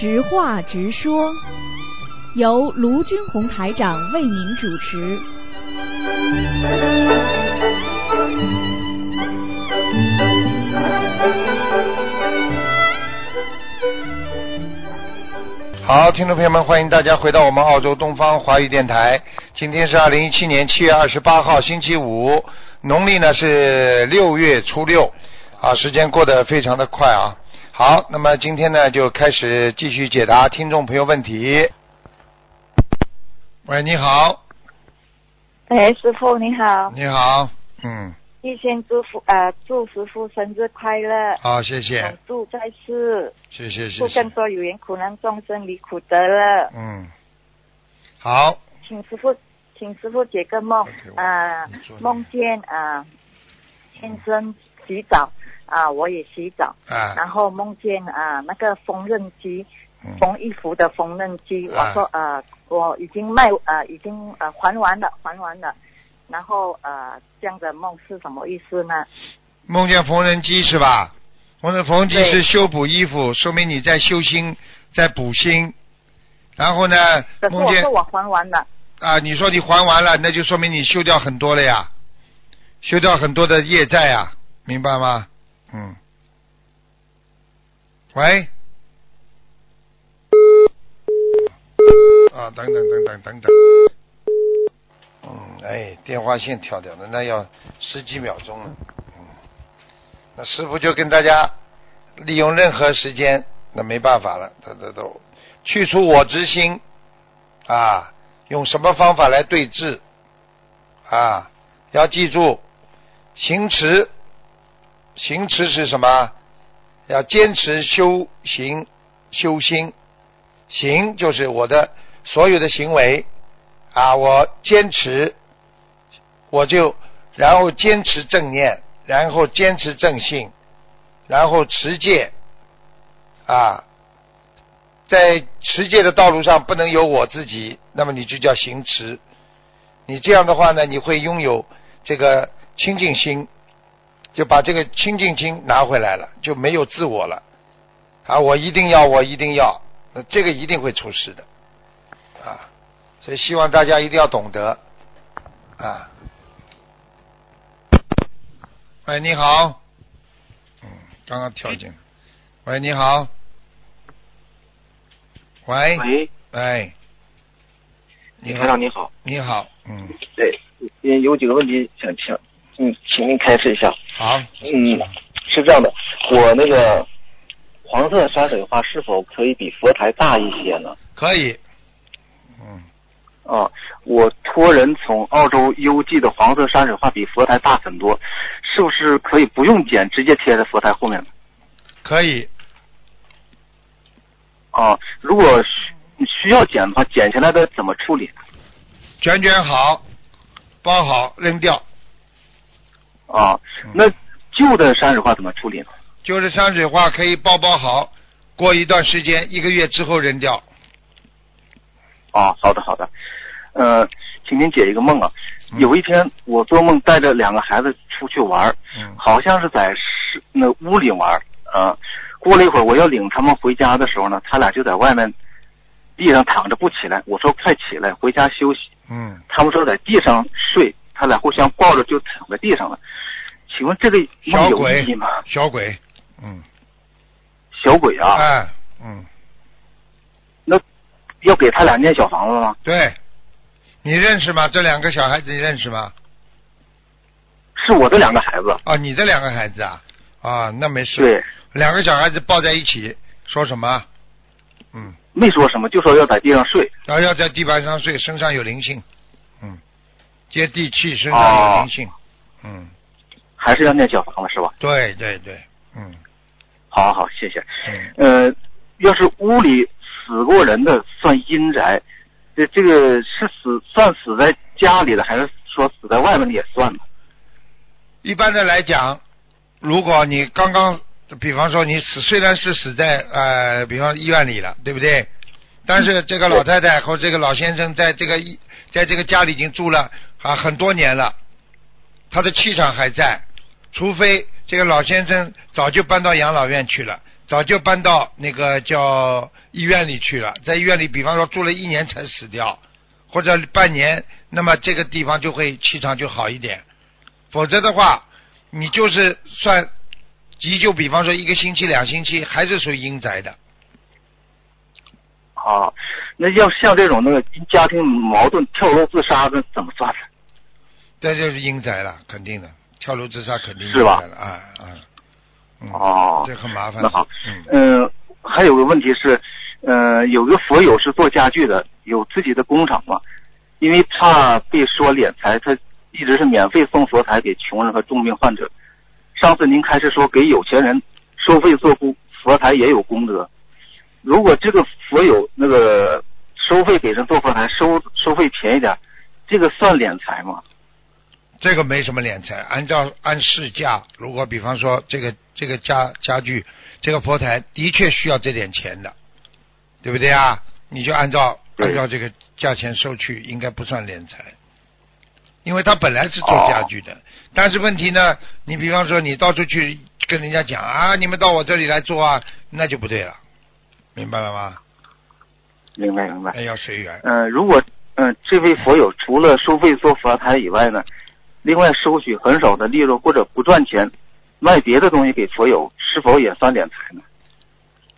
直话直说，由卢军红台长为您主持。好，听众朋友们，欢迎大家回到我们澳洲东方华语电台。今天是二零一七年七月二十八号，星期五，农历呢是六月初六。啊，时间过得非常的快啊。好，那么今天呢就开始继续解答听众朋友问题。喂，你好，哎，师傅你好，你好，嗯，预先祝福呃祝师傅生日快乐，好，谢谢。永，驻在世，谢谢，谢祝更谢，多有缘苦难众生离苦得乐。嗯，好，请师傅，请师傅解个梦啊梦见啊先生洗澡啊，我也洗澡，啊，然后梦见啊那个缝纫机嗯，缝衣服的缝纫机，啊我说呃我已经卖呃已经呃还完了还完了，然后呃这样的梦是什么意思呢？梦见缝纫机是吧？缝纫缝纫机是修补衣服，说明你在修心，在补心。然后呢，梦见我说我还完了，啊，你说你还完了，那就说明你修掉很多了呀，修掉很多的业债呀，明白吗？嗯。喂。啊，等等等等等等。嗯，哎，电话线跳掉了，那要十几秒钟了。嗯，那师傅就跟大家利用任何时间，那没办法了，他他都去除我之心啊，用什么方法来对治啊？要记住，行持，行持是什么？要坚持修行、修心。行就是我的所有的行为啊，我坚持，我就然后坚持正念，然后坚持正信，然后持戒啊，在持戒的道路上不能有我自己，那么你就叫行持。你这样的话呢，你会拥有这个清净心，就把这个清净心拿回来了，就没有自我了。啊！我一定要，我一定要，那这个一定会出事的。啊！所以希望大家一定要懂得。啊。喂，你好，嗯，刚刚跳进，喂，你好，喂，喂，哎，你好台长，你好，你好，嗯，对，嗯，有几个问题想请，嗯，请您开示一下。好，嗯，是这样的，我那个黄色山水画是否可以比佛台大一些呢？可以，嗯，啊，我托人从澳洲邮寄的黄色山水画比佛台大很多，是不是可以不用剪，直接贴在佛台后面呢？可以，啊，如果需需要剪的话，剪下来的怎么处理？卷卷好，包好扔掉。啊，嗯那旧的山水画怎么处理呢？旧的山水画可以包包好，过一段时间，一个月之后扔掉。啊，好的好的，呃，请您解一个梦啊。嗯有一天我做梦带着两个孩子出去玩，嗯好像是在室那屋里玩儿啊。过了一会儿，我要领他们回家的时候呢，他俩就在外面地上躺着不起来。我说快起来，回家休息。嗯，他们说在地上睡，他俩互相抱着就躺在地上了。请问这个梦有小鬼意义吗？小鬼，嗯，小鬼啊，哎，嗯，那要给他俩念小房子吗？对，你认识吗？这两个小孩子你认识吗？是我的两个孩子。啊，你的两个孩子啊，啊，那没事。对，两个小孩子抱在一起，说什么？嗯，没说什么，就说要在地上睡。然后要在地板上睡，身上有灵性，嗯，接地气，身上有灵性，嗯，还是要念小房子是吧？对对对，嗯好好好，谢谢。嗯，呃，要是屋里死过人的算阴宅，这这个是死算死在家里的，还是说死在外面的也算呢？一般的来讲，如果你刚刚，比方说你死，虽然是死在呃，比方医院里了，对不对？但是这个老太太和这个老先生在这个医，在这个家里已经住了啊很多年了，他的气场还在，除非这个老先生早就搬到养老院去了，早就搬到那个叫医院里去了，在医院里，比方说住了一年才死掉，或者半年，那么这个地方就会气场就好一点。否则的话，你就是算急救，比方说一个星期、两星期，还是属于阴宅的。啊，那要像这种那个家庭矛盾跳楼自杀的怎么算呢？这就是阴宅了，肯定的，跳楼自杀肯定是吧啊啊。嗯哦这很麻烦。那好，嗯，嗯，还有个问题是，呃，有个佛友是做家具的，有自己的工厂嘛，因为怕被说敛财，他一直是免费送佛台给穷人和重病患者。上次您开始说给有钱人收费做工佛台也有功德，如果这个佛友那个收费给人做佛台收收费便宜点，这个算敛财吗？这个没什么敛财，按照按市价，如果比方说这个这个家家具这个佛台的确需要这点钱的，对不对啊？你就按照按照这个价钱收去，应该不算敛财，因为他本来是做家具的。但是问题呢，你比方说你到处去跟人家讲啊，你们到我这里来做啊，那就不对了，明白了吗？明白明白。那要随缘。嗯，如果嗯、这位佛友除了收费做佛台以外呢，另外收取很少的利润或者不赚钱，卖别的东西给佛友，是否也算敛财呢？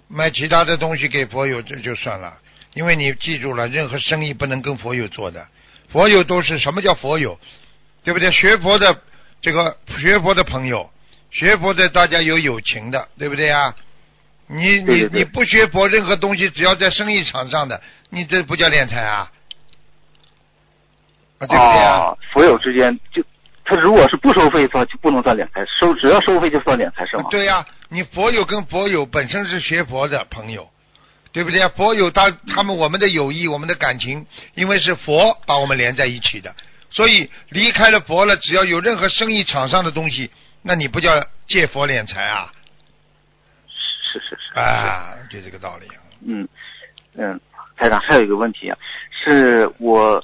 卖其他的东西给佛友这就算了，因为你记住了，任何生意不能跟佛友做的。佛友都是什么叫佛友，对不对？学佛的这个学佛的朋友，学佛的大家有友情的，对不对啊？你你你不学佛，任何东西只要在生意场上的，你这不叫敛财啊？啊，对不对啊？哦，佛友之间就他如果是不收费的话，就不能算敛财，收只要收费就算敛财是吗？对呀、你佛友跟佛友本身是学佛的朋友，对不对啊？佛友他他们我们的友谊，我们的感情，因为是佛把我们连在一起的，所以离开了佛了，只要有任何生意场上的东西，那你不叫借佛敛财啊？是是是。啊，就这个道理啊。嗯嗯，台长还有一个问题啊，是我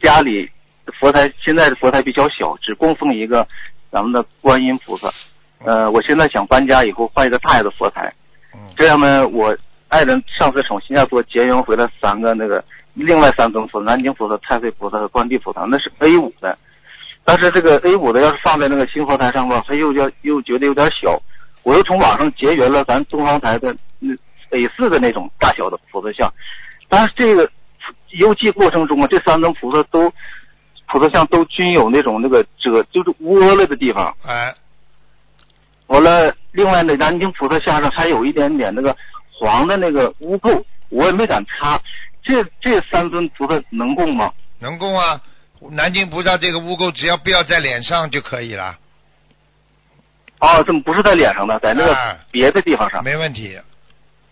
家里佛台现在的佛台比较小，只供奉一个咱们的观音菩萨。呃，我现在想搬家以后换一个大一点的佛台，嗯这样呢，我爱人上次从新加坡结缘回来三个那个另外三尊佛，南京菩萨、太岁菩萨和观地菩萨，那是 A 五的。但是这个 A 五的要是放在那个新佛台上吧，他又要又觉得有点小。我又从网上结缘了咱东方台的那 A 四的那种大小的菩萨像，但是这个邮寄过程中啊，这三尊菩萨都菩萨像都均有那种那个褶就是窝了的地方。哎，完了，另外那南京菩萨像上还有一点点那个黄的那个污垢，我也没敢擦。这这三尊菩萨能供吗？能供啊。南京菩萨这个污垢只要不要在脸上就可以了，哦，这么不是在脸上的，在那哎个别的地方上？没问题。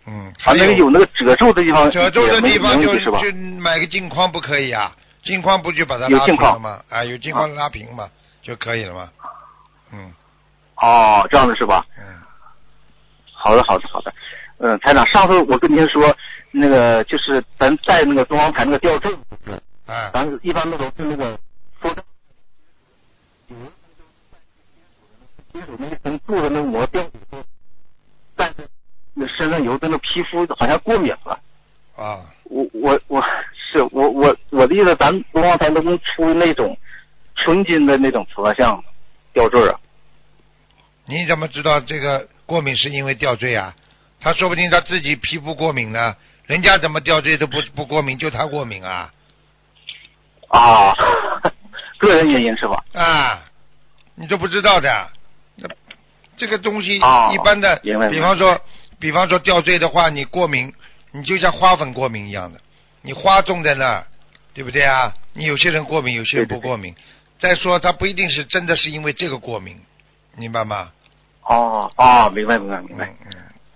嗯，啊，还那个有那个褶皱的地方，褶皱的地方就是吧？就买个镜框不可以啊？镜框不就把它拉有镜框平了吗？啊，有镜框拉平嘛就可以了嘛。嗯哦，这样的是吧？嗯，好的，好的，好的。嗯，台长，上次我跟您说，那个就是咱带那个东方台那个吊坠，哎，咱一般那都是那个说的，金属那一层做的那个膜掉以后，但是那身上油的那皮肤好像过敏了。啊，我我我是我我我的意思，咱东方台能不能出那种纯金的那种佛像吊坠啊？你怎么知道这个过敏是因为吊坠啊？他说不定他自己皮肤过敏呢，人家怎么吊坠都不不过敏，就他过敏啊啊，个人原因是吧？啊，你都不知道的。那这个东西哦一般的，比方说，比方说吊坠的话，你过敏，你就像花粉过敏一样的，你花种在那儿，对不对啊？你有些人过敏，有些人对对对不过敏。再说，他不一定是真的是因为这个过敏，明白吗？哦哦，明白明白明白。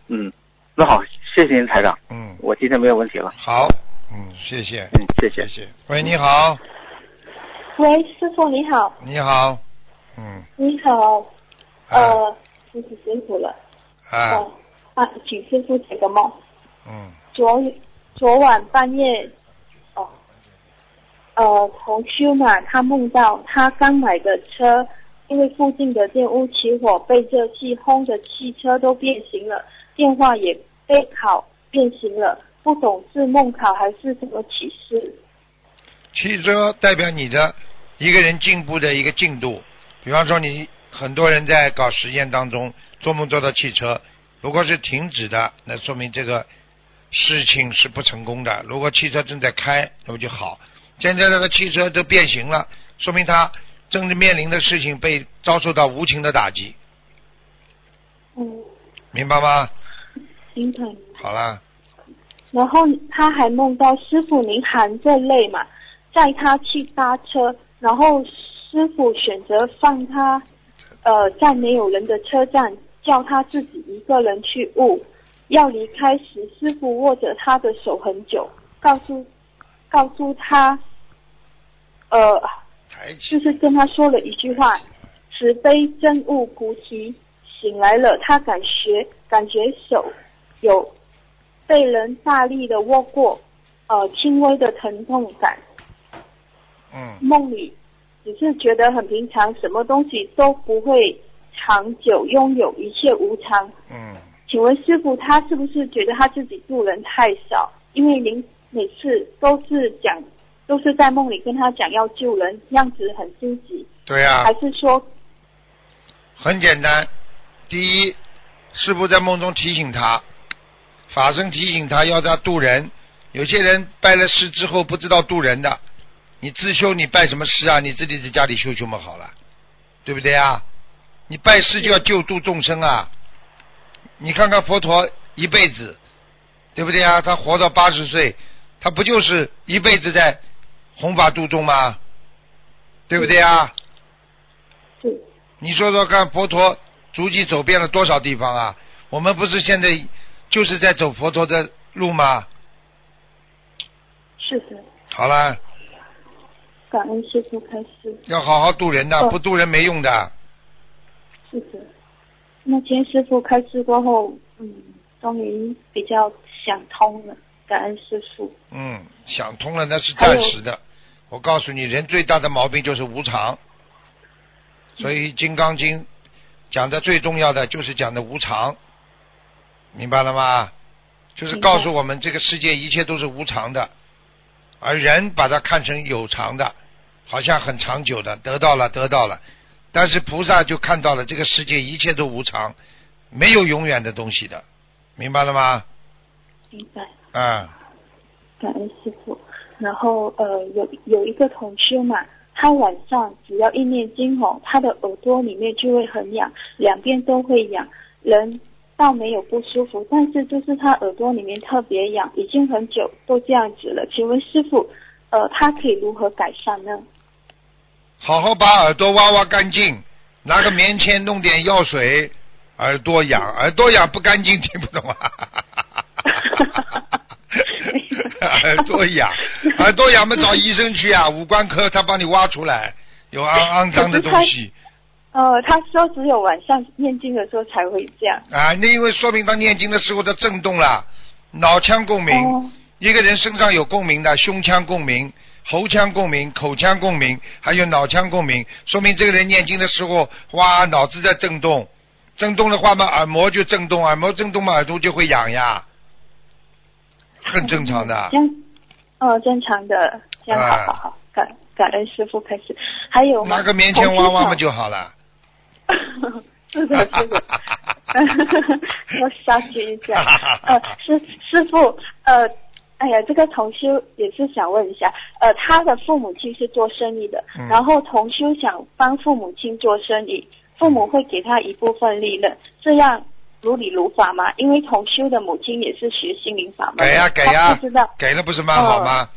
嗯那好，谢谢您台长，嗯，我今天没有问题了。好，嗯，谢谢，嗯，谢谢谢。谢。喂，你好，喂，师傅你好，你好，嗯，你好，啊呃，师傅辛苦了，啊，哦，啊，请师傅解个梦。嗯，昨昨晚半夜，哦，呃，同修嘛，他梦到他刚买的车，因为附近的店屋起火，被热气轰的汽车都变形了，电话也被烤变形了，不懂是梦考还是什么启示。汽车代表你的一个人进步的一个进度，比方说你很多人在搞实验当中做梦做到汽车，如果是停止的，那说明这个事情是不成功的。如果汽车正在开，那么就好。现在这个汽车都变形了，说明他正面临的事情被遭受到无情的打击，嗯，明白吗？明白。好啦，然后他还梦到师傅您含着泪嘛，载他去搭车，然后师傅选择放他，呃，在没有人的车站，叫他自己一个人去悟。要离开时，师傅握着他的手很久，告诉告诉他，呃，就是跟他说了一句话：“慈悲真悟菩提。”醒来了，他感觉感觉手有被人大力的握过，呃，轻微的疼痛感。嗯，梦里只是觉得很平常，什么东西都不会长久拥有，一切无常。嗯，请问师傅，他是不是觉得他自己助人太少？因为您每次都是讲，都是在梦里跟他讲要救人，样子很积极，对啊、还是说，很简单，第一，师傅在梦中提醒他，法身提醒他要他渡人。有些人拜了师之后不知道渡人的，你自修你拜什么师啊？你自己在家里修修嘛好了，对不对啊？你拜师就要救度众生啊！你看看佛陀一辈子，对不对啊？他活到八十岁，他不就是一辈子在弘法度众吗？对不对啊？对你说说看，佛陀足迹走遍了多少地方啊？我们不是现在就是在走佛陀的路吗？是的，好了，感恩师傅开始。要好好度人的，哦不度人没用的。是的，那今天师傅开示过后，嗯，终于比较想通了，感恩师傅。嗯，想通了那是暂时的。我告诉你，人最大的毛病就是无常。所以《金刚经》讲的最重要的就是讲的无常，明白了吗？就是告诉我们这个世界一切都是无常的，而人把它看成有常的，好像很长久的，得到了得到了。但是菩萨就看到了这个世界一切都无常，没有永远的东西的，明白了吗？明白，嗯、感恩师傅。然后呃，有有一个同修嘛，他晚上只要一念经吼，他的耳朵里面就会很痒，两边都会痒，人倒没有不舒服，但是就是他耳朵里面特别痒，已经很久都这样子了。请问师傅，呃，他可以如何改善呢？好好把耳朵挖挖干净，拿个棉签弄点药水，耳朵痒，耳朵痒不干净，听不懂啊？耳朵痒，耳朵痒嘛找医生去啊，五官科他帮你挖出来，有肮肮脏的东西呃，他说只有晚上念经的时候才会这样。啊，那因为说明他念经的时候他震动了，脑腔共鸣，哦，一个人身上有共鸣的，胸腔共鸣、喉腔共鸣、口腔共鸣，还有脑腔共鸣，说明这个人念经的时候，哇，脑子在震动，震动的话嘛，耳膜就震动，耳膜震动嘛，耳朵就会痒呀，很正常的。哦，正常的，这样啊好好好，感感恩师傅开始。还有吗拿个棉签挖挖嘛就好了。是的，是 的。要杀菌一下。呃，师师傅，呃，哎呀，这个同修也是想问一下，呃，他的父母亲是做生意的，嗯然后同修想帮父母亲做生意，父母会给他一部分利润，这样如理如法吗？因为同修的母亲也是学心灵法门，给呀给他呀不知道，给了不是蛮好吗？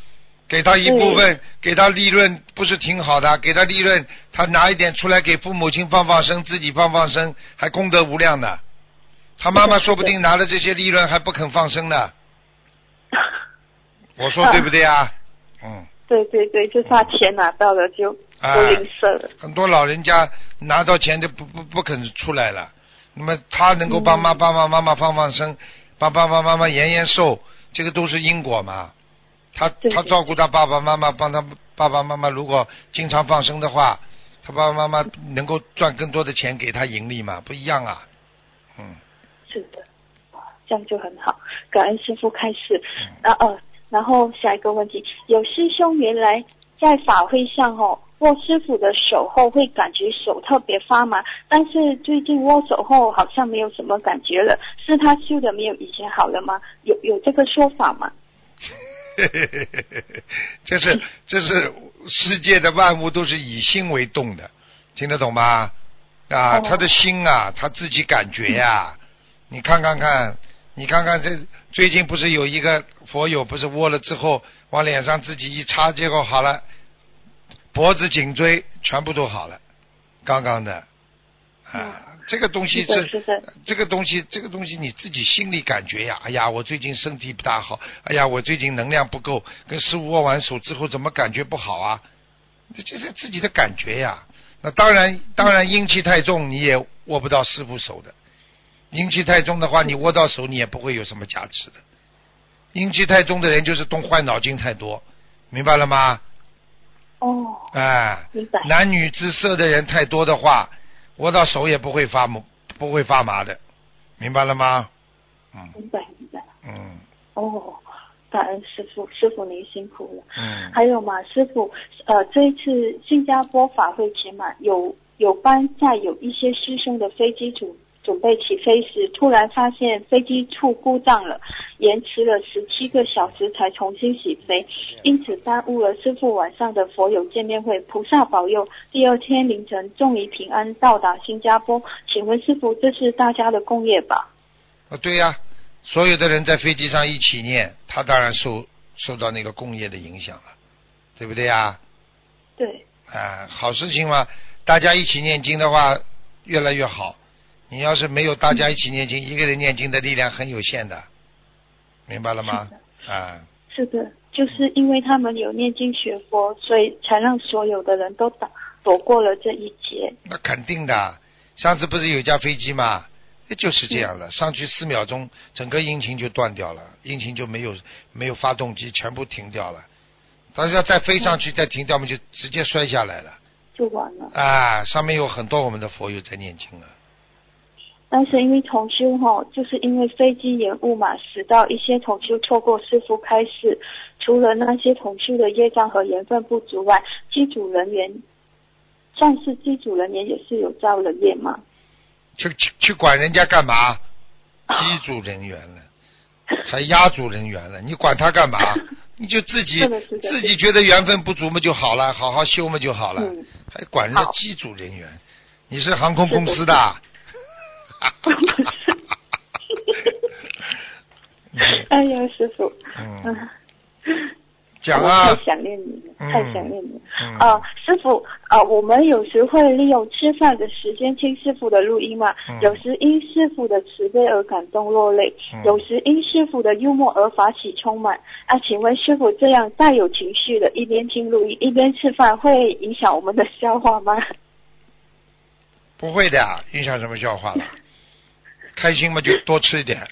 给他一部分，给他利润，不是挺好的？给他利润，他拿一点出来给父母亲放放生，自己放放生，还功德无量呢。他妈妈说不定拿了这些利润还不肯放生呢。我说对不对啊？嗯，对对对，就怕钱拿到了就啊不吝啬了。很多老人家拿到钱就不不不肯出来了。那么他能够帮妈嗯爸爸妈妈放放生，帮爸爸妈妈延延寿，这个都是因果嘛。他他照顾他爸爸妈妈，帮他爸爸妈妈如果经常放生的话，他爸爸妈妈能够赚更多的钱给他盈利嘛，不一样啊。嗯，是的，这样就很好。感恩师傅开始。嗯然后、呃，然后下一个问题，有师兄原来在法会上哦握师傅的手后会感觉手特别发麻，但是最近握手后好像没有什么感觉了，是他修的没有以前好了吗？有有这个说法吗？这是这是世界的万物都是以心为动的，听得懂吗？啊，哦他的心啊，他自己感觉呀、你看看看，你看看这最近不是有一个佛友不是握了之后往脸上自己一擦，结果好了，脖子、颈椎全部都好了，刚刚的啊，这个东西是这个东西，这个东西你自己心里感觉呀，哎呀，我最近身体不大好，哎呀，我最近能量不够，跟师傅握完手之后怎么感觉不好啊？这这是自己的感觉呀。那当然，当然阴气太重，你也握不到师傅手的。阴气太重的话，你握到手，你也不会有什么加持的。阴气太重的人就是动坏脑筋太多，明白了吗？哦，哎，明白。男女之色的人太多的话，握到手也不会发麻，不会发麻的，明白了吗？嗯明白明白。嗯哦，感恩师傅，师傅您辛苦了。嗯，还有嘛，师傅，呃，这一次新加坡法会前嘛，有有班在有一些师生的飞机准准备起飞时，突然发现飞机处故障了，延迟了十七个小时才重新起飞，因此耽误了师傅晚上的佛友见面会。菩萨保佑，第二天凌晨终于平安到达新加坡。请问师傅，这是大家的共业吧？啊对呀、所有的人在飞机上一起念，他当然受受到那个共业的影响了，对不对呀？对，啊，好事情嘛，大家一起念经的话，越来越好。你要是没有大家一起念经，一个人念经的力量很有限的，明白了吗？啊，是的，就是因为他们有念经学佛，所以才让所有的人都打躲过了这一劫。那肯定的。上次不是有一架飞机嘛，那就是这样了，上去四秒钟，整个引擎就断掉了，引擎就没有没有发动机，全部停掉了。但是要再飞上去再停掉我们，就直接摔下来了。就完了。啊，上面有很多我们的佛友在念经了。但是因为同修哈，就是因为飞机延误嘛，使到一些同修错过师傅开示。除了那些同修的业障和缘分不足外，机组人员，算是机组人员也是有造了业嘛。去去去管人家干嘛？机组人员了，还压组人员了，你管他干嘛？你就自己自己觉得缘分不足嘛就好了，好好修嘛就好了，嗯还管人家机组人员？你是航空公司的？不 是哎呀，师傅，嗯，嗯，讲啊我太想念你了，嗯太想念你了。嗯啊，师傅啊，我们有时会利用吃饭的时间听师傅的录音嘛，嗯有时因师傅的慈悲而感动落泪，嗯有时因师傅的幽默而法喜充满。啊，请问师傅这样带有情绪的，一边听录音一边吃饭，会影响我们的消化吗？不会的，影响什么消化了？开心嘛就多吃一点，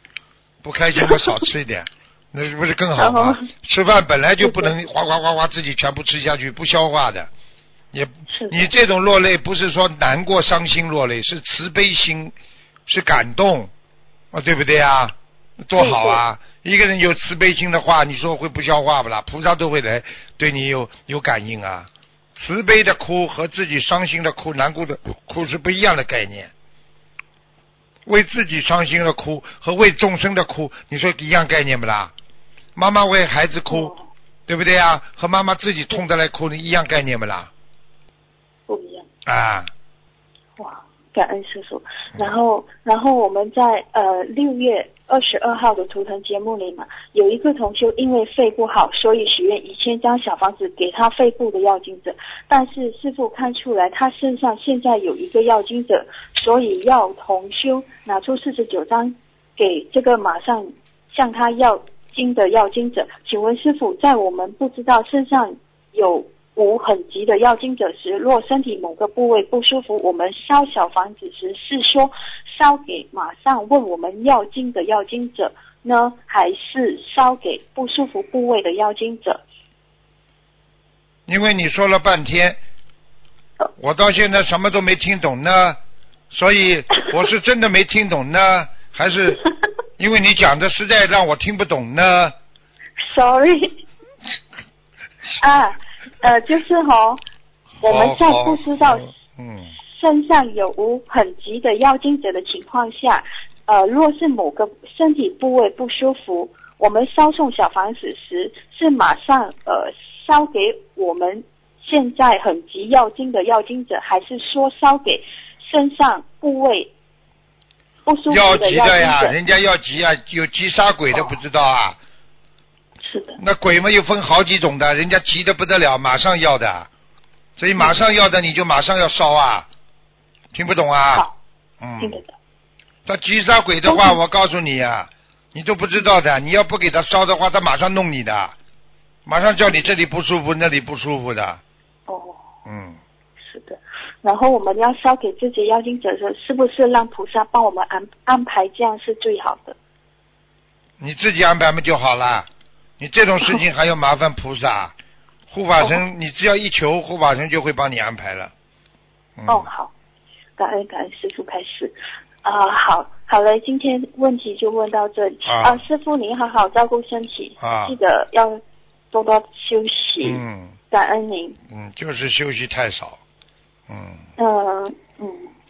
不开心嘛少吃一点，那不是更好吗？吃饭本来就不能哗哗哗哗自己全部吃下去，不消化的。也你这种落泪不是说难过伤心落泪，是慈悲心，是感动，啊，对不对啊？多好啊！一个人有慈悲心的话，你说会不消化不啦？菩萨都会来对你有有感应啊。慈悲的哭和自己伤心的哭、难过的哭是不一样的概念。为自己伤心的哭和为众生的哭，你说一样概念不啦？妈妈为孩子哭，哦对不对啊？和妈妈自己痛的来哭，你一样概念不啦？不一样。啊，哇，感恩师傅。然后，然后我们在呃六月二十二号的图腾节目里嘛，有一个同修因为肺不好，所以许愿一千张小房子给他肺部的药精者。但是师傅看出来他身上现在有一个药精者，所以要同修拿出四十九张给这个马上向他要经的药精者。请问师傅，在我们不知道身上有无很急的药精者时，若身体某个部位不舒服，我们烧小房子时是说烧给马上问我们要经的要经者呢，还是烧给不舒服部位的要经者？因为你说了半天，我到现在什么都没听懂呢，所以我是真的没听懂呢，还是因为你讲的实在让我听不懂呢。Sorry，啊，呃，就是哈、我们在好不知道嗯，身上有无很急的要经者的情况下，呃，若是某个身体部位不舒服，我们烧送小房子时是马上呃烧给我们现在很急要经的要经者，还是说烧给身上部位不舒要服的要急的呀，人家要急啊，有急杀鬼的不知道啊。是的，那鬼嘛又分好几种的，人家急的不得了，马上要的，所以马上要的你就马上要烧啊，听不懂啊？嗯，听得懂。他急杀鬼的话，我告诉你啊、你都不知道的。你要不给他烧的话，他马上弄你的，马上叫你这里不舒服，那里不舒服的。哦，嗯，是的。然后我们要烧给自己妖精者的时候，是不是让菩萨帮我们安安排，这样是最好的？你自己安排嘛就好了。你这种事情还要麻烦菩萨、护法神，你只要一求，护法神就会帮你安排了。嗯、哦，好，感恩感恩师傅开始。啊、好，好嘞，今天问题就问到这里。啊师傅您好好照顾身体，啊记得要多多休息。嗯感恩您。嗯，就是休息太少。嗯，嗯嗯，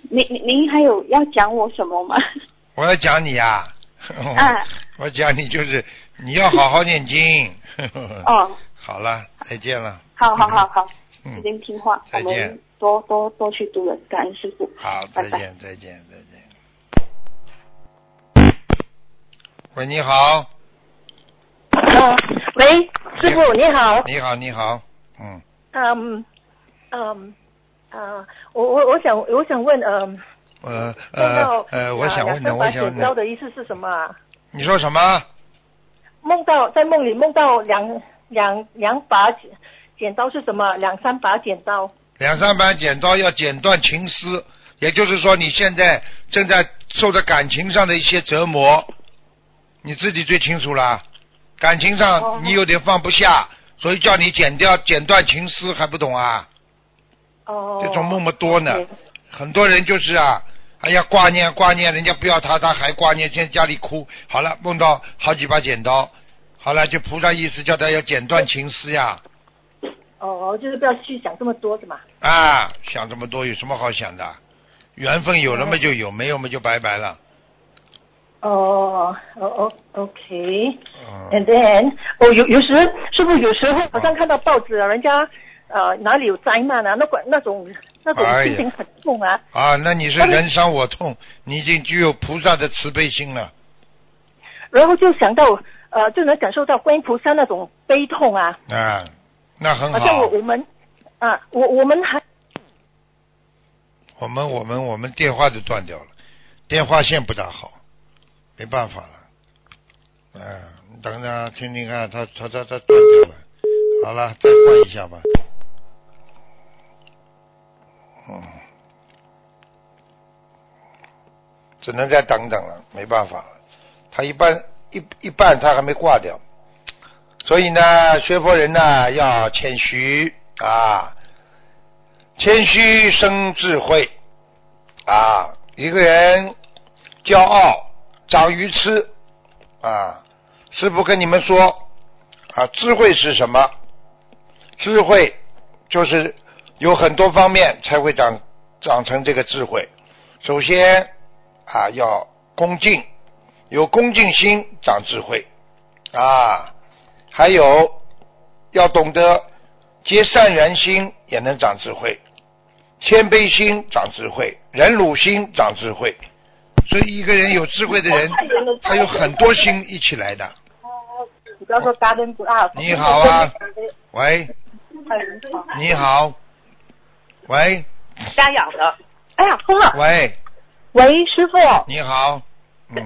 您您您还有要讲我什么吗？我要讲你呀、啊 我讲你就是你要好好念经。哦，好了，再见了。好好好好，嗯已经听话，我再见们多多多去读了，感恩师傅。好，拜拜再见，再见，再见。喂，你好，啊，喂，师傅你好，你好，你好，嗯，嗯嗯啊，我我我想我想问，嗯，呃梦到呃呃，我啊想问的，我想问剪刀的，的意思是什么啊？你说什么？梦到在梦里梦到两两两把剪剪刀是什么？两三把剪刀。两三把剪刀要剪断情丝，也就是说你现在正在受着感情上的一些折磨，你自己最清楚了。感情哦上你有点放不下，所以叫你剪掉、剪断情丝，还不懂啊？哦。这种梦么多呢很多人就是啊，哎呀挂念挂念，人家不要他，他还挂念，现在家里哭。好了，梦到好几把剪刀，好了，就菩萨意思叫他要剪断情丝呀。哦，就是不要去想这么多，是吗？啊，想这么多有什么好想的？缘分有了嘛就有，没有嘛就拜拜了。哦，哦哦，OK。嗯 And then，哦，有有时是不是有时候好像看到报纸啊，人家呃哪里有灾难啊，那管那种那种心情很痛啊。啊，那你是人伤我痛，你已经具有菩萨的慈悲心了。然后就想到呃，就能感受到观音菩萨那种悲痛啊，啊，那很好像我。我们啊，我我们还我们我们我们电话就断掉了，电话线不大好，没办法了。嗯、你等等啊，听听看，他他他他断掉了。好了，再换一下吧。嗯，只能再等等了，没办法了。他一半一一半他还没挂掉，所以呢，学佛人呢要谦虚啊，谦虚生智慧啊。一个人骄傲长愚痴啊。师傅跟你们说啊，智慧是什么？智慧就是有很多方面才会长长成这个智慧。首先啊，要恭敬，有恭敬心长智慧啊，还有要懂得结善缘心，也能长智慧。谦卑心长智慧，忍辱心长智慧。所以一个人有智慧的人，他有很多心一起来的。你不要说 garden 不啊。你好啊，喂，你好，喂家养的。哎呀，疯了！喂，喂，师傅，你好，嗯，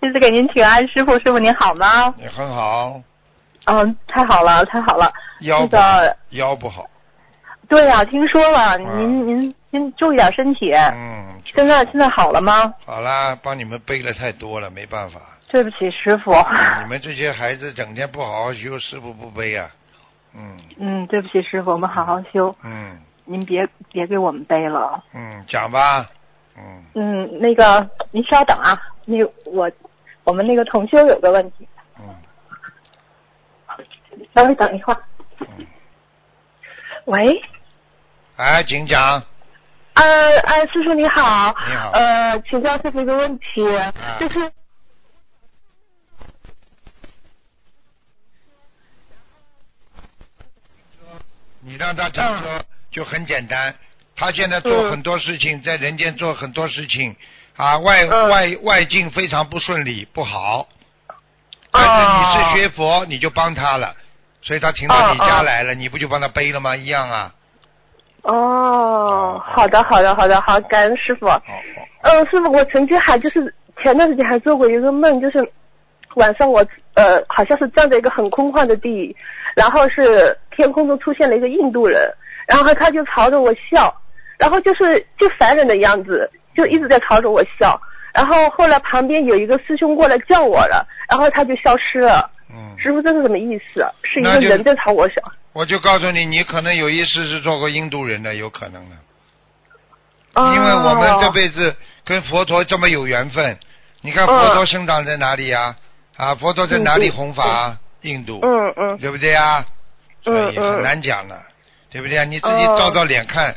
这 次给您请安，师傅，师傅您好吗？你很好，嗯，太好了，太好了。腰不好那个，腰不好，对呀、听说了，嗯您您您注意点身体。嗯，现在现在好了吗？好啦，帮你们背了太多了，没办法。对不起，师傅。你们这些孩子整天不好好修，师傅不背啊。嗯嗯，对不起，师傅，我们好好修，嗯您别别给我们背了。嗯，讲吧。嗯嗯，那个您稍等啊，那我我们那个同修有个问题，嗯稍微等一会儿。嗯，喂，哎，请讲。呃哎，师傅你好。你好。呃，请教师傅一个问题，就是。你让他怎么说就很简单。他现在做很多事情，在人间做很多事情。啊，外嗯。外外境非常不顺利，不好。但是你是学佛，你就帮他了，所以他停到你家来了，你不就帮他背了吗？一样啊。哦，好的好的好的好，感恩师傅。哦嗯，师傅，我曾经还就是前段时间还做过一个梦，就是晚上我呃好像是站在一个很空旷的地，然后是天空中出现了一个印度人，然后他就朝着我笑，然后就是就烦人的样子，就一直在朝着我笑。然后后来旁边有一个师兄过来叫我了，然后他就消失了。嗯，师傅，这是什么意思？是一个人在朝我笑。我就告诉你，你可能有一世是做过印度人的，有可能的。哦因为我们这辈子跟佛陀这么有缘分，你看佛陀生长在哪里呀、啊？佛陀在哪里弘法啊？印度，嗯嗯对不对呀？所以很难讲的，对不对啊？你自己哦照照脸看。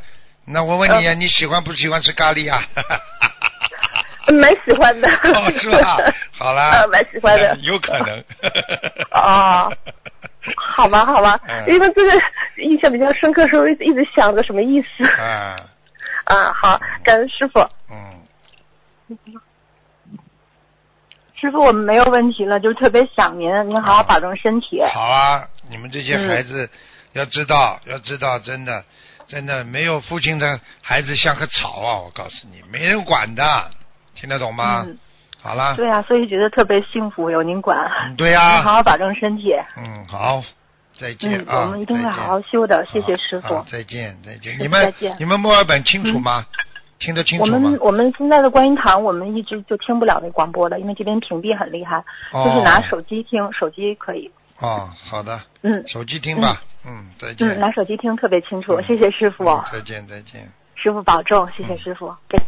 那我问你啊，你喜欢不喜欢吃咖喱啊？嗯 蛮喜欢的。哦，是吧？好啦，呃，蛮喜欢的。有可能。哦，好吧，好吧，嗯因为这个印象比较深刻，时候一直一直想着什么意思。啊，啊，好，感恩师傅。嗯，师傅，我们没有问题了，就是特别想您，您好好保重身体。好啊，你们这些嗯孩子要知道，要知道，真的，真的没有父亲的孩子像个草啊！我告诉你，没人管的，听得懂吗？嗯，好了，对呀、所以觉得特别幸福，有您管。嗯对呀、您好好保重身体。嗯，好，再见嗯，啊！我们一定会好好修的，谢谢师傅好。再见，再见。你们你们墨尔本清楚吗？听得清我楚吗我们？我们现在的观音堂，我们一直就听不了那广播的，因为这边屏蔽很厉害，哦就是拿手机听，手机可以。哦，好的，嗯手机听吧。嗯，再见。嗯，拿手机听特别清楚，嗯谢谢师傅，嗯再见，再见。师傅保重，谢谢师傅。再见